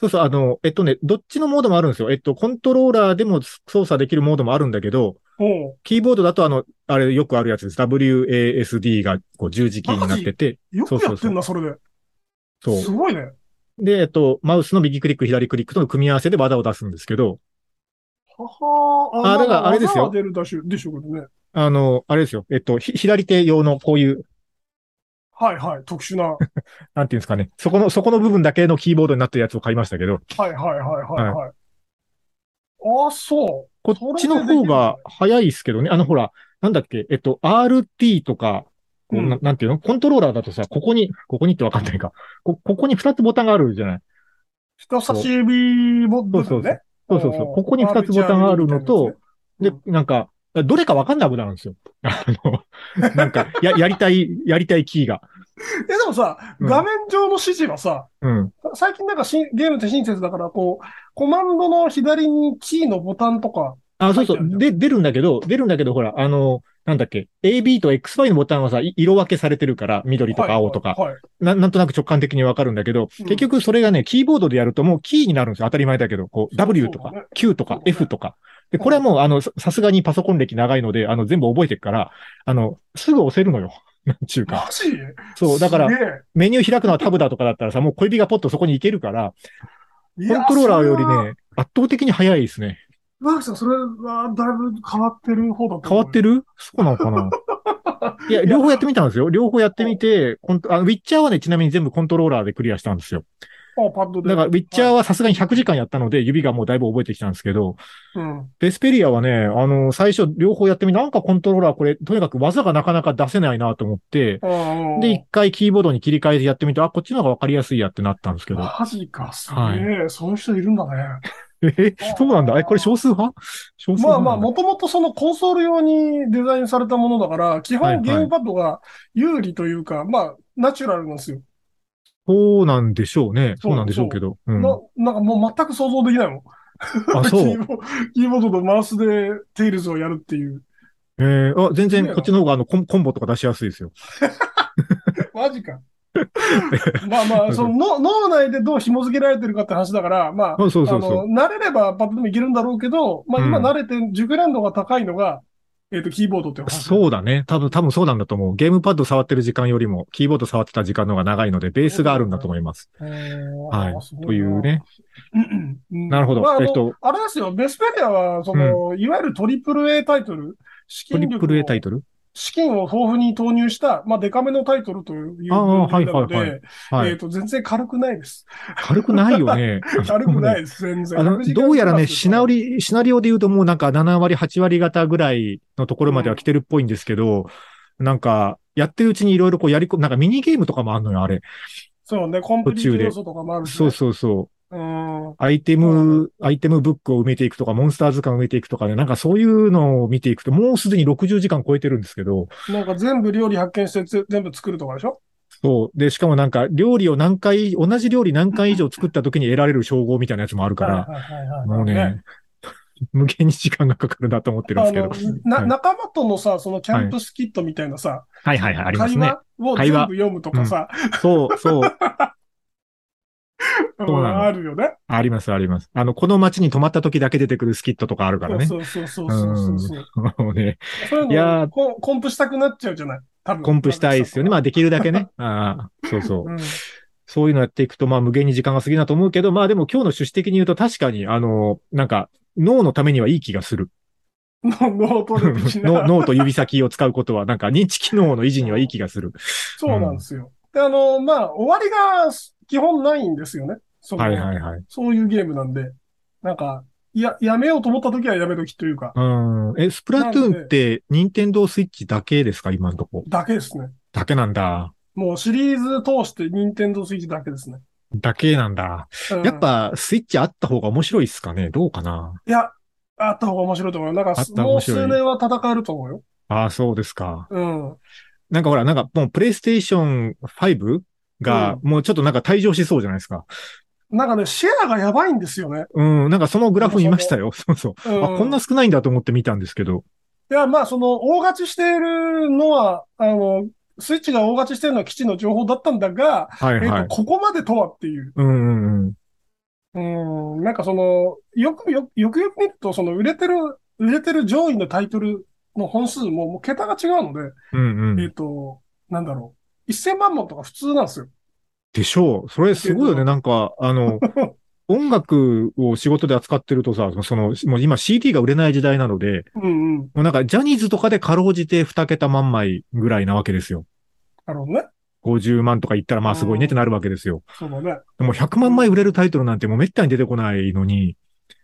S2: そうそう、あの、えっとね、どっちのモードもあるんですよ。えっと、コントローラーでも操作できるモードもあるんだけど、キーボードだとあの、あれよくあるやつです。WASD がこう十字キーになってて、
S3: よくやってんな、それで。
S2: そう。
S3: すごいね。
S2: で、えっと、マウスの右クリック、左クリックとの組み合わせで技を出すんですけど、
S3: はは
S2: あだからあれですよ
S3: 出るでしょでしょうけどね。
S2: あの、あれですよ。えっと、ひ左手用のこういう、
S3: はいはい。特殊な。は *laughs* い
S2: なんていうんですかね。そこの、そこの部分だけのキーボードになってるやつを買いましたけど、
S3: はいはいはいはい。あ、そ
S2: こっちの方が早いですけどね。あの、ほら、なんだっけ、えっと、RT とか、こう
S3: うん
S2: ななんていうの？コントローラーだとさ、ここに、ここにってわかんないか。こ、ここに二つボタンがあるじゃない
S3: 人差し指ボ部分ね。
S2: そうそうそう。ここに二つボタンがあるのと、で
S3: う、
S2: なんか、どれかわかんなくなるんですよ。*laughs* あの、なんか、や、*laughs* やりたい、やりたいキーが。
S3: え、でもさ、
S2: うん
S3: 画面上の指示はさ、
S2: うん。
S3: 最近なんかしゲームって親切だから、こう、コマンドの左にキーのボタンとか、
S2: あ、そうそう。で、出るんだけど、出るんだけど、ほら、あの、なんだっけ、AB と XY のボタンはさ、い色分けされてるから、緑とか青とか、
S3: はい。はい
S2: ななんとなく直感的にわかるんだけど、
S3: うん
S2: 結局それがね、キーボードでやるともうキーになるんですよ。当たり前だけど、こう、W とか Q とか F とか。で、これはもう、あの、ささすがにパソコン歴長いので、あの、全部覚えてるから、あの、すぐ押せるのよ。*laughs* なんちゅうか。
S3: マジ？
S2: そう、だからメニュー開くのはタブだとかだったらさ、もう小指がポッとそこに行けるから、コントローラーよりね、圧倒的に早いですね。
S3: マークさん、それはだいぶ変わってる方だと
S2: 変わって
S3: る？
S2: るそうなのかな？*laughs* いや、両方やってみたんですよ。両方やってみて、コントあウィッチャーはね、ちなみに全部コントローラーでクリアしたんですよ。
S3: あ、パッドで。
S2: だから、ウィッチャーはさすがに100時間やったので、指がもうだいぶ覚えてきたんですけど、
S3: うん。
S2: ベスペリアはね、あの、最初両方やってみて、なんかコントローラーこれ、とにかく技がなかなか出せないなと思って、
S3: うん
S2: で、一回キーボードに切り替えてやってみて、あ、こっちの方がわかりやすいやってなったんですけど。
S3: マジか、す
S2: は
S3: げえ、そういう人いるんだね。
S2: え、そうなんだ。え、これ少数派？少数
S3: まあまあ、もともとそのコンソール用にデザインされたものだから、基
S2: はいはい
S3: 本ゲームパッドが有利というか、まあ、ナチュラルなんですよ。
S2: そうなんでしょうね。
S3: そう
S2: なんでしょうけど。うん。
S3: な、なんかもう全く想像できないもん。
S2: あ、*laughs* そう
S3: キ。ーボキーボードとマウスでテイルズをやるっていう。
S2: えー、あ、全然こっちの方があのコンコンボとか出しやすいですよ。*laughs*
S3: マジか。まあまあ、*laughs* その脳脳内でどう紐付けられてるかって話だから、まあ、
S2: そうそうそうそう。
S3: あの、慣れればパッドでもいけるんだろうけど、まあ今
S2: うん。
S3: 慣れて熟練度が高いのが、えっと、キーボードって
S2: そうだね。多分、多分そうなんだと思う。ゲームパッド触ってる時間よりも、キーボード触ってた時間の方が長いので、ベースがあるんだと思います。
S3: へー。
S2: はい。というね。
S3: うんうん
S2: なるほど。
S3: まああれですよ、ベスペリアは、その、いわゆるトリプル A タイトル、
S2: トリプル A タイ
S3: を、
S2: トル？
S3: 資金を豊富に投入した、まあ、デカめのタイトルという
S2: ああ
S3: 分類なの
S2: はいはいは
S3: で、
S2: はい。
S3: えっと、全然軽くないです。
S2: 軽くないよね。*laughs*
S3: 軽くないです、全然。
S2: あの、
S3: 100時間
S2: どうやらね、シナリ、シナリオで言うともうなんか7割、8割方ぐらいのところまでは来てるっぽいんですけど、なんか、やってるうちにいろいろこうやりこ、なんかミニゲームとかもあんのよ、あれ。
S3: そうね、コンプリート要素とかもあるし、ね。
S2: そうそうそう。
S3: うん。
S2: アイテム、アイテムブックを埋めていくとか、モンスター図鑑を埋めていくとかね、なんかそういうのを見ていくと、もうすでに60時間超えてるんですけど、
S3: なんか全部料理発見してぜ全部作るとかでしょ？
S2: そう。で、しかもなんか、料理を何回、同じ料理何回以上作った時に得られる称号みたいなやつもあるから、
S3: はいはいはいはい
S2: もうね、無限に時間がかかるなと思ってるんですけど。はい。
S3: 仲間とのさ、そのキャンプスキットみたいなさ、
S2: はいはいはい、ありますね。
S3: 会話を全部読むとかさ、
S2: そう、そう、
S3: う *laughs* ん
S2: そうなの
S3: あるよね。
S2: ありますあります。あの、この街に泊まった時だけ出てくるスキットとかあるからね。
S3: そうそうそうそうそうそう。
S2: もう *laughs* ね、
S3: そういう
S2: いや
S3: コンコンプしたくなっちゃうじゃない？多分。
S2: コンプしたいですよね。まあできるだけね。*laughs* ああ、そうそう。
S3: うん。
S2: そういうのやっていくと、まあ無限に時間が過ぎるなと思うけど、まあでも今日の趣旨的に言うと確かに、あの、なんか、脳のためにはいい気がする。
S3: 脳トレ的な。
S2: 脳 *laughs* 脳と指先を使うことは、なんか認知機能の維持にはいい気がする。
S3: そうなんですよ。で、あの、まあ、終わりが基本ないんですよね。その
S2: はいはいはい。
S3: そういうゲームなんで。なんか、いや、やめようと思った時はやめ時というか、
S2: うん。え、スプラトゥーンって、任天堂スイッチだけですか？今のとこ。
S3: だけですね。
S2: だけなんだ。
S3: もうシリーズ通して任天堂スイッチだけですね。
S2: だけなんだ。
S3: うん
S2: やっ、ぱ、スイッチあった方が面白いっすかね？どうかな？い
S3: や、あった方が面白いと思うよ。なんかもう数年は戦えると思うよ。
S2: ああ、そうですか。
S3: うん。
S2: なんかほら、なんかもうプレイステーション5が、もうちょっとなんか退場しそうじゃないですか。
S3: なんかね、シェアがやばいんですよね。
S2: うん、なんかそのグラフ見ましたよ。そうそう。
S3: うん
S2: あ、こんな少ないんだと思って見たんですけど。
S3: いや、まあ、その、大勝ちしているのは、あの、スイッチが大勝ちしてるのは基地の情報だったんだが、えっと、
S2: はいはい。
S3: ここまでとはっていう。
S2: うんうんうん。
S3: うん、なんかその、よくよ、よくよく見ると、その、売れてる、売れてる上位のタイトルの本数も、もう桁が違うので、えっ
S2: うんうん。
S3: と、なんだろう。1000万本とか普通なんですよ。
S2: でしょう。それすごいよね。なんか、あの、*laughs* 音楽を仕事で扱ってるとさ、その、もう今 CD が売れない時代なので、
S3: うんうん。
S2: もうなんかジャニーズとかでかろうじて2桁万枚ぐらいなわけですよ。
S3: なるほどね。
S2: 50万とか言ったらまあすごいねってなるわけですよ。
S3: そうだね。
S2: でも100万枚売れるタイトルなんてもうめったに出てこないのに、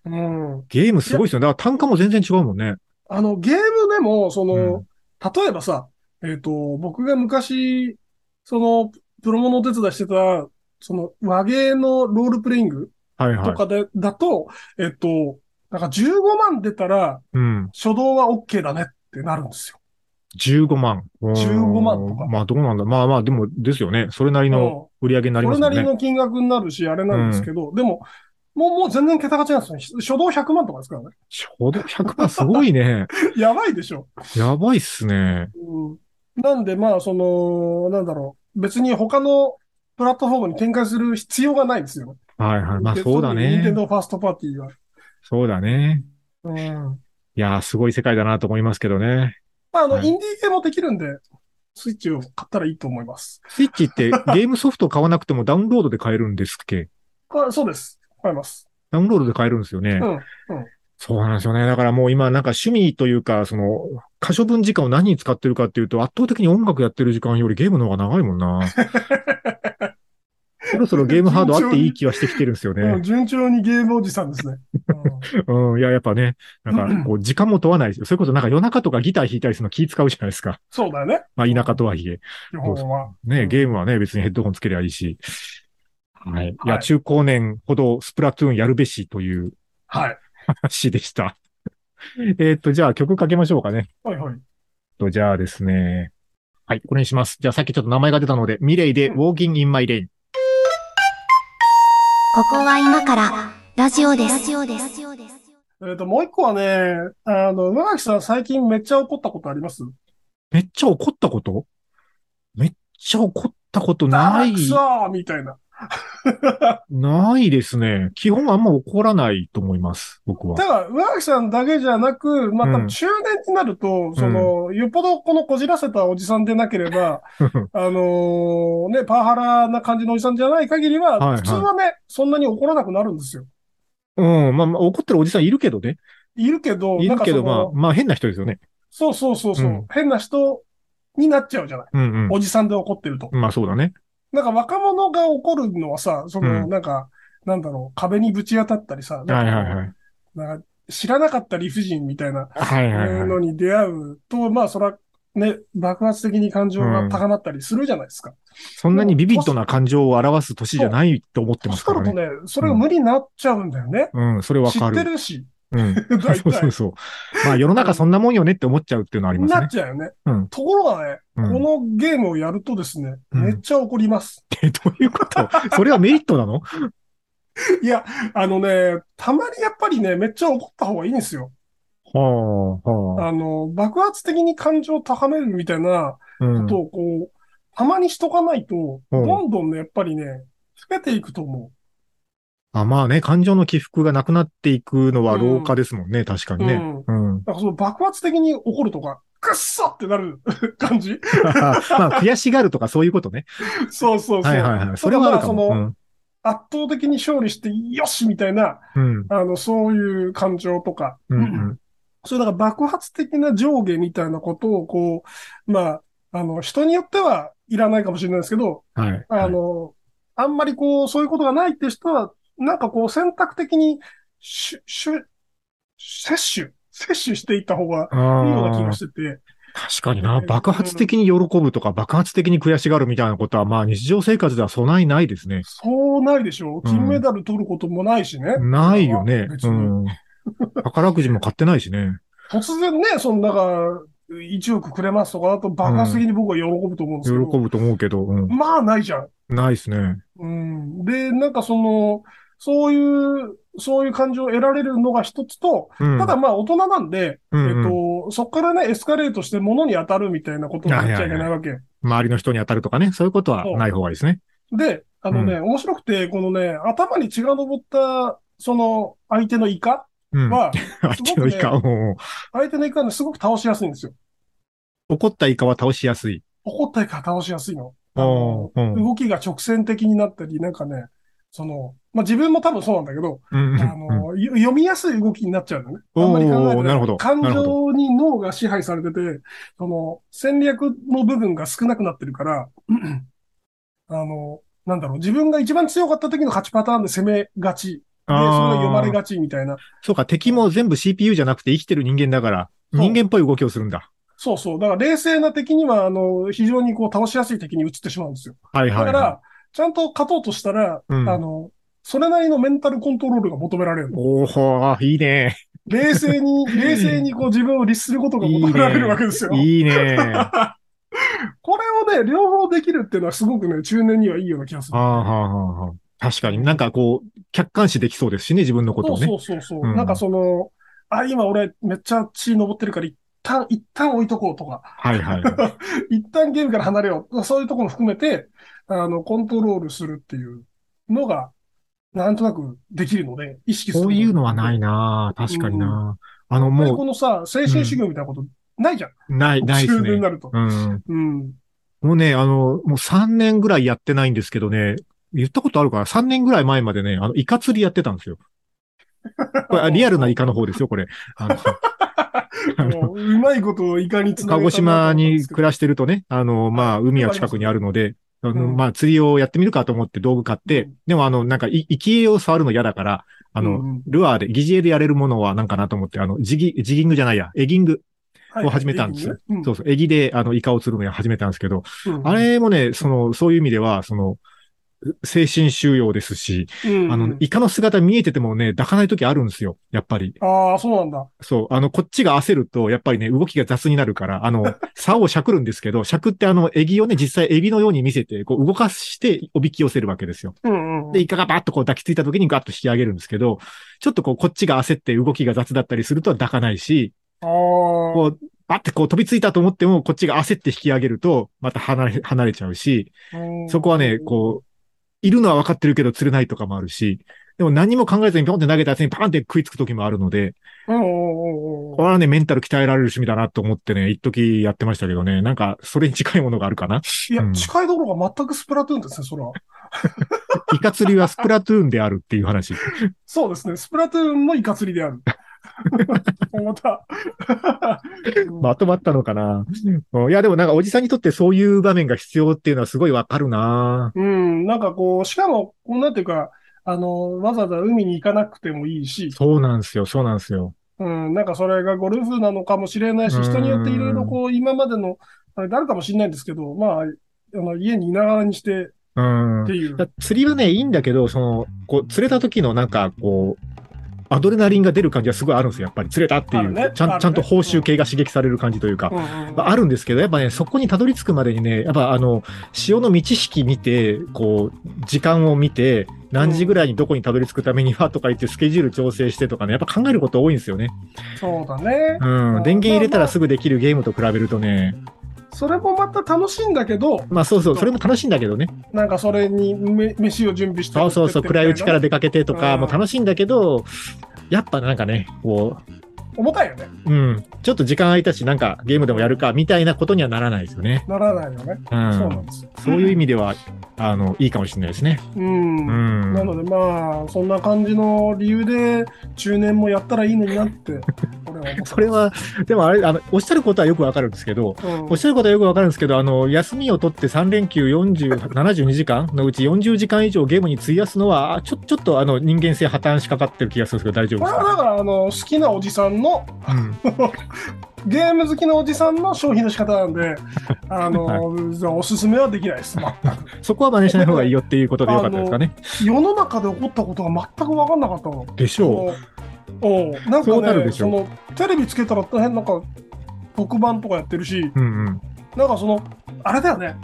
S3: うん。
S2: ゲームすごいですよ。だから単価も全然違うもんね。
S3: あの、ゲームでも、その、
S2: うん
S3: 例えばさ、えっ、と、僕が昔、その、プロモのお手伝いしてた、その、和芸のロールプレイング
S2: はいはい。
S3: とかで、だと、えっ、と、なんか15万出たら、
S2: うん。
S3: 初動は OK だねってなるんですよ。
S2: 15万。
S3: 15万とか
S2: うんまあどうなんだ。まあまあ、でもですよね。それなりの売り上げになり
S3: そ
S2: ますよね。
S3: れなりの金額になるし、あれなんですけど、でも、もう、もう全然桁が違うんですよね。初動100万とかですからね。
S2: ちょうど100万すごいね。*laughs*
S3: やばいでしょ。
S2: やばいっすね。
S3: うん。なんで、まあ、その、なんだろう。別に他のプラットフォームに展開する必要がないんですよ。
S2: はいはい。まあ
S3: で
S2: そうだね。
S3: 特に任天堂ファーストパーティーは。
S2: そうだね。
S3: うん。
S2: いやー、すごい世界だなと思いますけどね。
S3: まあ、あの、
S2: はい
S3: インディー系もできるんで、スイッチを買ったらいいと思います。
S2: スイッチって *laughs* ゲームソフト買わなくてもダウンロードで買えるんですっけ？
S3: あそうです。買います。
S2: ダウンロードで買えるんですよね。
S3: うん。
S2: そうなんですよね。だからもう今なんか趣味というか、その、可処分時間を何に使ってるかっていうと、圧倒的に音楽やってる時間よりゲームの方が長いもんな。*laughs* そろそろゲームハードあっていい気はしてきてるんですよ
S3: うん
S2: ね。*laughs*
S3: 順調にゲームおじさんですね。*laughs* うん
S2: うん。いや、やっぱね、なんか、こう、時間も問わないですよ。それこそなんか夜中とかギター弾いたりするの気使うじゃないですか。
S3: そうだよね。
S2: まあ、田舎とはいえ。
S3: 基本は。
S2: ね、ゲームはね、別にヘッドホンつけりゃいいし。はい。いや、
S3: はい
S2: 中高年ほどスプラトゥーンやるべしという
S3: はい。
S2: 話でした。えっと、じゃあ曲かけましょうかね。
S3: はいはい。
S2: と、じゃあですね。はい、これにします。じゃあさっきちょっと名前が出たので、ミレイで
S3: うん
S2: Walking in My Lane。
S1: ここは今からラジオです。ラジオです。
S3: えっと、もう一個はね、あの、上垣さん最近めっちゃ怒ったことあります？
S2: めっちゃ怒ったこと？めっちゃ怒ったことない
S3: く、そーみたいな。*laughs*
S2: ないですね。基本あんま怒らないと思います、僕は
S3: だ。から、上垣さんだけじゃなく、まあ、
S2: うん
S3: 多分中年になると、その、よっぽどこのこじらせたおじさんでなければ、*laughs* あのね、パワハラな感じのおじさんじゃない限りは、
S2: はいはい
S3: 普通はね、そんなに怒らなくなるんですよ。
S2: うん、まあまあ、怒ってるおじさんいるけどね。
S3: いるけど、
S2: いるけど、まあ、まあ変な人ですよね。
S3: そうそうそうそう、
S2: うん
S3: 変な人になっちゃうじゃない。
S2: うん
S3: おじさんで怒ってると。
S2: うん。まあそうだね。
S3: なんか若者が怒るのはさ、その、
S2: うん
S3: なんか、なんだろう、壁にぶち当たったりさ、
S2: はい
S3: なんか
S2: はいはい。
S3: なんか知らなかった理不尽みたいな
S2: はいは。
S3: のに出会うと、まあ、そら、ね、爆発的に感情が高まったりするじゃないですか。
S2: そんなにビビッドな感情を表す年じゃないと思ってますからね。
S3: そうするとね、それが無理になっちゃうんだよね。
S2: うん、それわ
S3: 知っ
S2: かる。
S3: てるし、
S2: うん。
S3: 大 *laughs*
S2: そうそう
S3: 体。
S2: そう。まあ世の中そんなもんよねって思っちゃうっていうのはあります
S3: なっ
S2: ね。
S3: ちゃうよね。
S2: うん
S3: ところがね、
S2: うん
S3: このゲームをやるとですね、
S2: うん
S3: めっちゃ怒ります。*laughs*
S2: え、どういうこと？それはメリットなの？*laughs*
S3: いや、あのね、たまにやっぱりね、めっちゃ怒った方がいいんですよ。
S2: はあ、はあ。
S3: あの、爆発的に感情を高めるみたいな
S2: うん
S3: ことをこう、たまにしとかないと、
S2: うん
S3: どんどんね、やっぱりね、老けていくと思
S2: あ、まあね、感情の起伏がなくなっていくのは老化ですもんね、確か
S3: う。
S2: にね。
S3: うん。
S2: うん。
S3: なんかその爆発的に怒るとか、くっそってなる *laughs* 感じ *laughs*
S2: まあ、悔しがるとかそういうことね。
S3: そうそうそう。
S2: はいはいはい。それはあるかも。
S3: その圧倒的に勝利して、よしみたいな、
S2: うん。うん。
S3: あの、そういう感情とか、
S2: うんうん。
S3: そういうなんか爆発的な上下みたいなことを、こう、まあ、あの、人によってはいらないかもしれないですけど、
S2: はい。
S3: あの、あんまりこう、そういうことがないって人は、なんかこう、選択的に、しゅ、しゅ、摂取、摂取していった方が
S2: はい、
S3: いいような気がしてて、
S2: 確かにな。爆発的に喜ぶとか、爆発的に悔しがるみたいなことは、まあ日常生活では備えないですね。
S3: そうないでしょう。
S2: うん
S3: 金メダル取ることもないしね。
S2: ないよね。うん。宝くじも買ってないしね。
S3: 突然ね、その、なんか、1億くれますとかだと爆発的に僕は喜ぶと思うんです
S2: 喜
S3: けど、
S2: ぶと思うけど、うん。
S3: まあないじゃん。
S2: ないですね。
S3: うん。で、なんかその、そういう、そういう感情を得られるのが一つと、
S2: うん。
S3: ただまあ大人なんで、
S2: うんうん
S3: えっと、そこからね、エスカレートして物に当たるみたいなことになっちゃいけないわけ。
S2: 周りの人に当たるとかね、そういうことはない方がいいですね。
S3: で、あのね、面白くて、このね、頭に血が上った、その、相手のイカ
S2: うん。
S3: は、*laughs*
S2: 相手のイカ、
S3: す
S2: うん
S3: 相手のイカはね、すごく倒しやすいんですよ。
S2: 怒ったイカは倒しやすい。
S3: 怒ったイカは倒しやすいの。動きが直線的になったり、なんかね、その、まあ、自分も多分そうなんだけど、あの、よ読みやすい動きになっちゃうのね。あんまり考え
S2: なるほど
S3: 感情に脳が支配されてて、その、戦略の部分が少なくなってるから、*clears throat* あの、なんだろう、自分が一番強かった時の勝ちパターンで攻めがちそれが読まれがちみたいな。
S2: そうか、敵も全部 CPU じゃなくて生きてる人間だから、人間っぽい動きをするんだ。
S3: そうそう。だから冷静な敵には、あの、非常にこう倒しやすい敵に移ってしまうんですよ。
S2: はいはい、は
S3: だから、ちゃんと勝とうとしたら、
S2: うん
S3: あの、それなりのメンタルコントロールが求められる。
S2: おおーいいね。
S3: 冷静に、*laughs* 冷静にこう自分を律することが求められるわけですよ。
S2: いいね。*laughs*
S3: これをね、両方できるっていうのはすごくね、中年にはいいような気がする。
S2: ああ、はあ、はあ、はあ。確かになんかこう、客観視できそうですしね、自分のことをね。
S3: そうそうそうそう、
S2: うん
S3: なんかその、あ、今俺めっちゃ血登ってるから一旦、一旦置いとこうとか、
S2: はいはいはい。*laughs*
S3: 一旦ゲームから離れよう。そういうところも含めて、あの、コントロールするっていうのが、なんとなくできるので、意識する。
S2: そういうのはないな確かにな、あの、
S3: やっぱり
S2: も
S3: このさ、精神修行みたいなことないじゃん。
S2: う、ない、ないですね。
S3: になると。
S2: うん。
S3: うん。
S2: もうね、あの、もう3年ぐらいやってないんですけどね、言ったことあるかな ?3 年ぐらい前までね、あの、イカ釣りやってたんですよ。これ、あリアルなイカの方ですよ、これ。あの、
S3: ううまいことをいかにつな
S2: 鹿児
S3: げたなと思
S2: 島に暮らしてるとね、あの、まあ、海は近くにあるので、あの、
S3: うん。
S2: まあ、釣りをやってみるかと思って道具買って、
S3: うん。
S2: でもあの、なんか、い生き餌を触るの嫌だから、あの、
S3: うんうん。
S2: ルアーで、疑似餌でやれるものはなんかなと思って、あの、ジギ、ジギングじゃないや、エギングを始めたんですよ。
S3: はいはい
S2: そうそう、エギで、あの、イカを釣るのを始めたんですけど、
S3: うん。
S2: あれもね、その、そういう意味では、その、精神収容ですし、
S3: うん
S2: あの、イカの姿見えててもね、抱かない時あるんですよ、やっぱり。
S3: ああ、そうなんだ。
S2: そう、あの、こっちが焦ると、やっぱりね、動きが雑になるから、あの、*laughs* 竿をしゃくるんですけど、しゃくってあの、エギをね、実際エビのように見せて、こう、動かして、おびき寄せるわけですよ。
S3: うんうん。
S2: で、イカがバッとこう抱きついた時にガッと引き上げるんですけど、ちょっとこう、こっちが焦って動きが雑だったりすると抱かないし、
S3: ああ。
S2: こう、バッてこう飛びついたと思っても、こっちが焦って引き上げると、また離れ、離れちゃうし、
S3: うん
S2: そこはね、こう、いるのは分かってるけど釣れないとかもあるし、でも何も考えずにピョンって投げたやつにパーンって食いつく時もあるので、これはね、メンタル鍛えられる趣味だなと思ってね、一時やってましたけどね、なんか、それに近いものがあるかな。
S3: いや
S2: う、ん
S3: 近いところが全くスプラトゥーンですね、それは。
S2: イカ釣りはスプラトゥーンであるっていう話。
S3: そうですね。スプラトゥーンのイカ釣りである。*laughs* また。*laughs*
S2: まとまったのかな。うんいや、でもなんかおじさんにとってそういう場面が必要っていうのはすごいわかるな
S3: うん、なんかこう、しかも、こうなんていうか、あの、わざわざ海に行かなくてもいいし、
S2: そうなんですよ、そうなんですよ。
S3: うん、なんかそれがゴルフなのかもしれないし、
S2: うん
S3: 人によっていろいろこう、今までの、あれ、あるかもしれないんですけど、まあ、あの、家にいながらにして
S2: うん
S3: って。いう。
S2: だ釣りはね、いいんだけど、その、こう、釣れた時のなんか、こう、アドレナリンが出る感じはすごいあるんですよ、やっぱり。釣れたっていう。
S3: ね
S2: ちゃん、ちゃんと報酬系が刺激される感じというか。
S3: うんうん
S2: まああるんですけど、やっぱね、そこにたどり着くまでにね、やっぱあの、潮の満ち引き見て、こう、時間を見て、何時ぐらいにどこにたどり着くためにはとか言ってスケジュール調整してとかね、やっぱ考えること多いんですよね。
S3: そうだね。
S2: うん。
S3: うん
S2: 電源入れたらすぐできるゲームと比べるとね、
S3: それもまた楽しいんだけど、
S2: まあそうそう、それも楽しいんだけどね。
S3: なんかそれにめ飯を準備して
S2: そうそうそう、暗いうちから
S3: で。
S2: 出かけてとか
S3: うん
S2: も楽しいんだけど、やっぱなんかね、こ
S3: 重たいよね。
S2: う、うん、ちょっと時間空いたし、なんかゲームでもやるか、みたいなことにはならないですよね。
S3: ならないよね。
S2: う。
S3: そうなんんですよ。
S2: そういう意味では、あの、いいかもしれないですね。
S3: うん。
S2: うん。
S3: なのでまあ、そんな感じの理由で、中年もやったらいいのになって、*laughs*
S2: それ、は、でもあれ、あの、おっしゃることはよくわかるんですけど、
S3: うん
S2: おっしゃることはよくわかるんですけど、あの、休みを取って3連休40、72時間のうち40時間以上ゲームに費やすのは、あちょ、ちょっとあの、人間性破綻しかかってる気がするんですけど、大丈夫ですか？
S3: これはだから、あの、好きなおじさんの、
S2: うん。
S3: ゲーム好きなおじさんの消費の仕方なんで、あの、おすすめはできないです。*laughs*
S2: そこは真似しない方がいいよっていうことでよかったですかね。
S3: 世の中で起こったことが全く分かんなかったの。
S2: でしょ
S3: おうなんかね、その、テレビつけたら大変なんか、特番とかやってるし、
S2: う。うんうん。
S3: なんかその、あれだよね、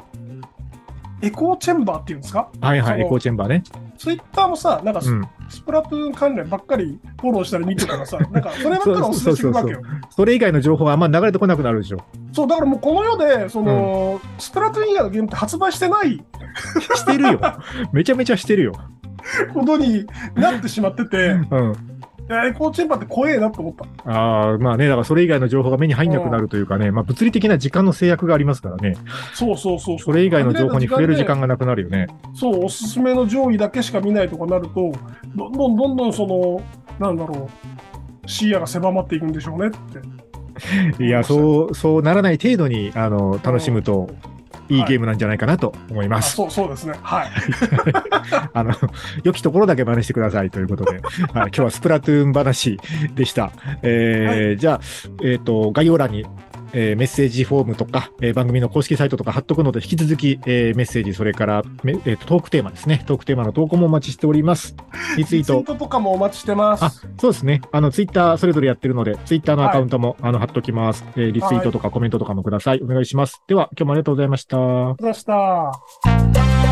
S3: エコーチェンバーっていうんですか？
S2: はいはい、エコーチェンバーね。
S3: ツイッターもさ、なんかス,、
S2: うん。
S3: プラトゥーン関連ばっかりフォローしたり見てたらさ、*laughs* なんかそればっかりおすすめしてくるわけよ。
S2: それ以外の情報はあんま流れてこなくなるでしょ。
S3: そう、だからもうこの世で、その、スプラトゥーン以外のゲームって発売してない *laughs*
S2: してるよ。めちゃめちゃしてるよ。*laughs*
S3: ことになってしまってて、
S2: うん。
S3: エコーチェンバーって怖えなと思った。
S2: ああ、まあね、だからそれ以外の情報が目に入んなくなるというかね、まあ物理的な時間の制約がありますからね。
S3: そうそうそうう。
S2: それ以外の情報に触れる時間
S3: が。
S2: がなくなるよね。
S3: そう、おすすめの上位だけしか見ないとかなると、どんどんどんどんその、なんだろう、視野が狭まっていくんでしょうねって。
S2: いや、そう、そうならない程度に、あの、楽しむといいゲームなんじゃないかなと思いま
S3: あ
S2: す。
S3: そう、そうですね。はい。*laughs*
S2: あの、良きところだけ真似してくださいということで、*laughs* はい、今日はスプラトゥーン話でした。えーじゃあ、えっ、と、概要欄に、えーメッセージフォームとか、えー番組の公式サイトとか貼っとくので、引き続き、えーメッセージ、それから、めえーとトークテーマですね。トークテーマの投稿もお待ちしております。リツイート
S3: ツイー。トとかもお待ちしてます。
S2: あ、そうですね。あの、ツイッターそれぞれやってるので、ツイッターのアカウントも、あの、貼っときます。えーリツイートとかコメントとかもください。お願いします。では、今日もありがとうございました。
S3: ありがとうございました。